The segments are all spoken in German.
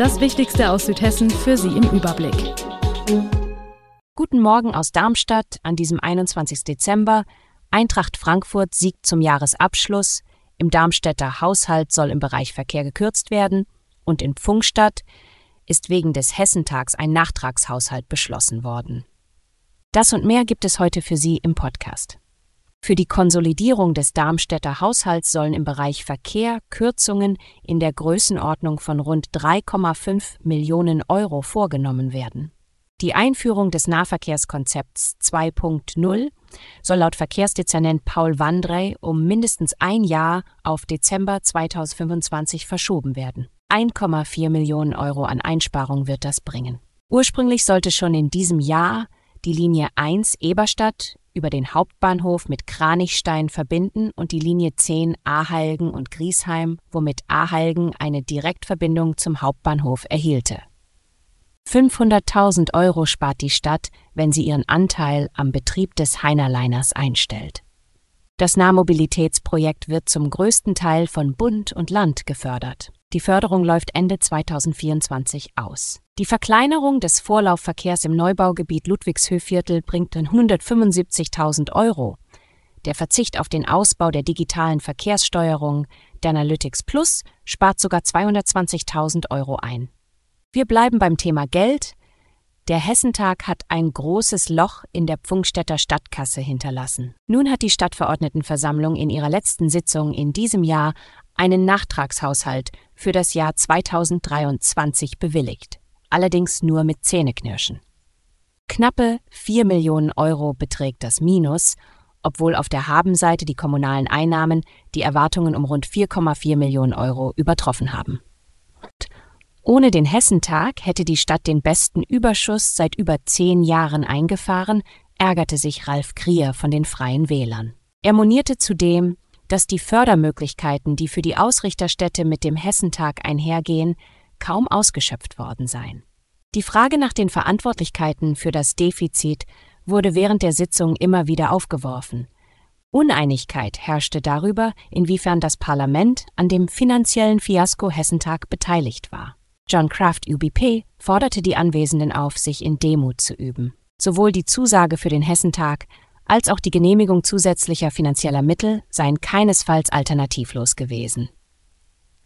Das Wichtigste aus Südhessen für Sie im Überblick. Guten Morgen aus Darmstadt an diesem 21. Dezember. Eintracht Frankfurt siegt zum Jahresabschluss. Im Darmstädter Haushalt soll im Bereich Verkehr gekürzt werden. Und in Pfungstadt ist wegen des Hessentags ein Nachtragshaushalt beschlossen worden. Das und mehr gibt es heute für Sie im Podcast. Für die Konsolidierung des Darmstädter Haushalts sollen im Bereich Verkehr Kürzungen in der Größenordnung von rund 3,5 Millionen Euro vorgenommen werden. Die Einführung des Nahverkehrskonzepts 2.0 soll laut Verkehrsdezernent Paul Wandrey um mindestens ein Jahr auf Dezember 2025 verschoben werden. 1,4 Millionen Euro an Einsparung wird das bringen. Ursprünglich sollte schon in diesem Jahr die Linie 1 Eberstadt über den Hauptbahnhof mit Kranichstein verbinden und die Linie 10 Ahalgen und Griesheim, womit Ahalgen eine Direktverbindung zum Hauptbahnhof erhielte. 500.000 Euro spart die Stadt, wenn sie ihren Anteil am Betrieb des Heinerliners einstellt. Das Nahmobilitätsprojekt wird zum größten Teil von Bund und Land gefördert. Die Förderung läuft Ende 2024 aus. Die Verkleinerung des Vorlaufverkehrs im Neubaugebiet Ludwigshöhviertel bringt 175.000 Euro. Der Verzicht auf den Ausbau der digitalen Verkehrssteuerung, der Analytics Plus, spart sogar 220.000 Euro ein. Wir bleiben beim Thema Geld. Der Hessentag hat ein großes Loch in der Pfungstädter Stadtkasse hinterlassen. Nun hat die Stadtverordnetenversammlung in ihrer letzten Sitzung in diesem Jahr einen Nachtragshaushalt für das Jahr 2023 bewilligt allerdings nur mit Zähneknirschen. Knappe 4 Millionen Euro beträgt das Minus, obwohl auf der Habenseite die kommunalen Einnahmen die Erwartungen um rund 4,4 Millionen Euro übertroffen haben. Ohne den Hessentag hätte die Stadt den besten Überschuss seit über zehn Jahren eingefahren, ärgerte sich Ralf Krier von den Freien Wählern. Er monierte zudem, dass die Fördermöglichkeiten, die für die Ausrichterstädte mit dem Hessentag einhergehen, kaum ausgeschöpft worden sein. Die Frage nach den Verantwortlichkeiten für das Defizit wurde während der Sitzung immer wieder aufgeworfen. Uneinigkeit herrschte darüber, inwiefern das Parlament an dem finanziellen Fiasko Hessentag beteiligt war. John Kraft UBP forderte die Anwesenden auf, sich in Demut zu üben. Sowohl die Zusage für den Hessentag als auch die Genehmigung zusätzlicher finanzieller Mittel seien keinesfalls alternativlos gewesen.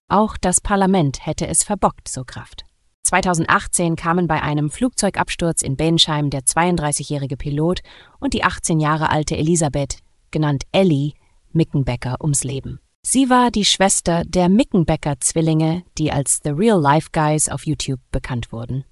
Auch das Parlament hätte es verbockt, so Kraft. 2018 kamen bei einem Flugzeugabsturz in Bensheim der 32-jährige Pilot und die 18 Jahre alte Elisabeth, genannt Ellie, Mickenbecker ums Leben. Sie war die Schwester der Mickenbecker-Zwillinge, die als The Real Life Guys auf YouTube bekannt wurden.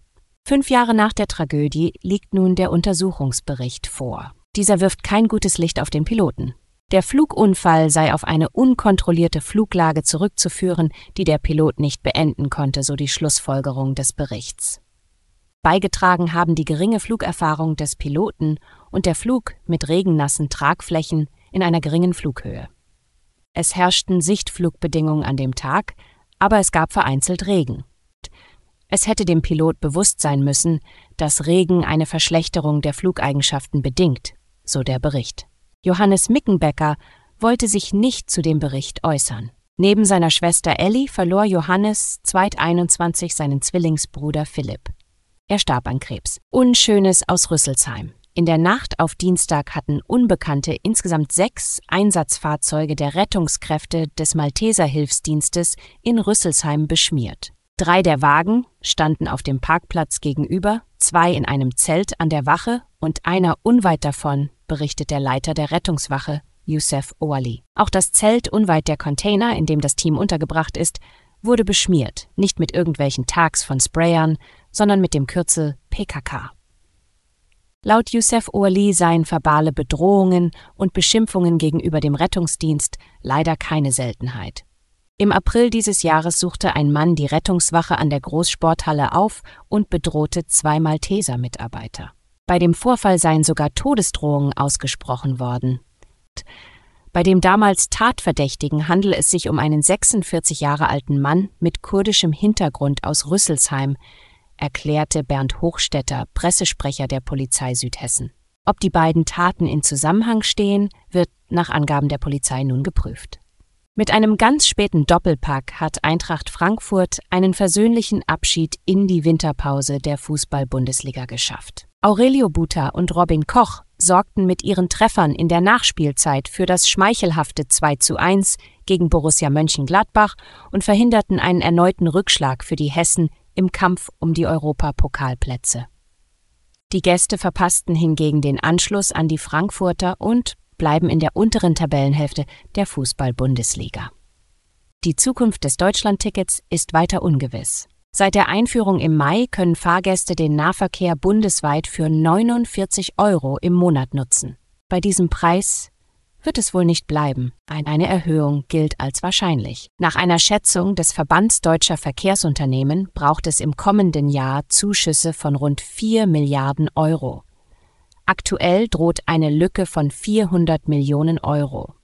Fünf Jahre nach der Tragödie liegt nun der Untersuchungsbericht vor. Dieser wirft kein gutes Licht auf den Piloten. Der Flugunfall sei auf eine unkontrollierte Fluglage zurückzuführen, die der Pilot nicht beenden konnte, so die Schlussfolgerung des Berichts. Beigetragen haben die geringe Flugerfahrung des Piloten und der Flug mit regennassen Tragflächen in einer geringen Flughöhe. Es herrschten Sichtflugbedingungen an dem Tag, aber es gab vereinzelt Regen. Es hätte dem Pilot bewusst sein müssen, dass Regen eine Verschlechterung der Flugeigenschaften bedingt, so der Bericht. Johannes Mickenbecker wollte sich nicht zu dem Bericht äußern. Neben seiner Schwester Ellie verlor Johannes 2021 seinen Zwillingsbruder Philipp. Er starb an Krebs. Unschönes aus Rüsselsheim. In der Nacht auf Dienstag hatten Unbekannte insgesamt sechs Einsatzfahrzeuge der Rettungskräfte des Malteser Hilfsdienstes in Rüsselsheim beschmiert. Drei der Wagen standen auf dem Parkplatz gegenüber, zwei in einem Zelt an der Wache und einer unweit davon berichtet der Leiter der Rettungswache, Youssef Ouali. Auch das Zelt unweit der Container, in dem das Team untergebracht ist, wurde beschmiert, nicht mit irgendwelchen Tags von Sprayern, sondern mit dem Kürzel PKK. Laut Youssef Ouali seien verbale Bedrohungen und Beschimpfungen gegenüber dem Rettungsdienst leider keine Seltenheit. Im April dieses Jahres suchte ein Mann die Rettungswache an der Großsporthalle auf und bedrohte zwei Malteser-Mitarbeiter. Bei dem Vorfall seien sogar Todesdrohungen ausgesprochen worden. Bei dem damals Tatverdächtigen handele es sich um einen 46 Jahre alten Mann mit kurdischem Hintergrund aus Rüsselsheim, erklärte Bernd Hochstetter, Pressesprecher der Polizei Südhessen. Ob die beiden Taten in Zusammenhang stehen, wird nach Angaben der Polizei nun geprüft. Mit einem ganz späten Doppelpack hat Eintracht Frankfurt einen versöhnlichen Abschied in die Winterpause der Fußball-Bundesliga geschafft. Aurelio Buta und Robin Koch sorgten mit ihren Treffern in der Nachspielzeit für das schmeichelhafte 2 zu 1 gegen Borussia Mönchengladbach und verhinderten einen erneuten Rückschlag für die Hessen im Kampf um die Europapokalplätze. Die Gäste verpassten hingegen den Anschluss an die Frankfurter und bleiben in der unteren Tabellenhälfte der Fußball-Bundesliga. Die Zukunft des Deutschlandtickets ist weiter ungewiss. Seit der Einführung im Mai können Fahrgäste den Nahverkehr bundesweit für 49 Euro im Monat nutzen. Bei diesem Preis wird es wohl nicht bleiben. Eine Erhöhung gilt als wahrscheinlich. Nach einer Schätzung des Verbands deutscher Verkehrsunternehmen braucht es im kommenden Jahr Zuschüsse von rund 4 Milliarden Euro. Aktuell droht eine Lücke von 400 Millionen Euro.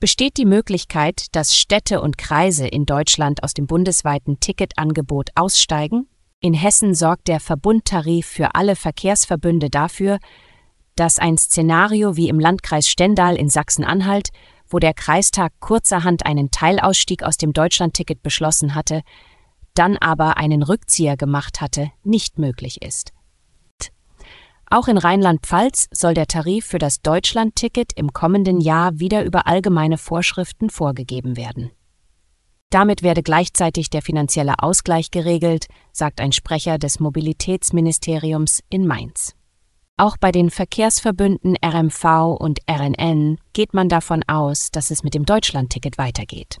Besteht die Möglichkeit, dass Städte und Kreise in Deutschland aus dem bundesweiten Ticketangebot aussteigen? In Hessen sorgt der Verbundtarif für alle Verkehrsverbünde dafür, dass ein Szenario wie im Landkreis Stendal in Sachsen-Anhalt, wo der Kreistag kurzerhand einen Teilausstieg aus dem Deutschlandticket beschlossen hatte, dann aber einen Rückzieher gemacht hatte, nicht möglich ist. Auch in Rheinland-Pfalz soll der Tarif für das Deutschland-Ticket im kommenden Jahr wieder über allgemeine Vorschriften vorgegeben werden. Damit werde gleichzeitig der finanzielle Ausgleich geregelt, sagt ein Sprecher des Mobilitätsministeriums in Mainz. Auch bei den Verkehrsverbünden RMV und RNN geht man davon aus, dass es mit dem Deutschland-Ticket weitergeht.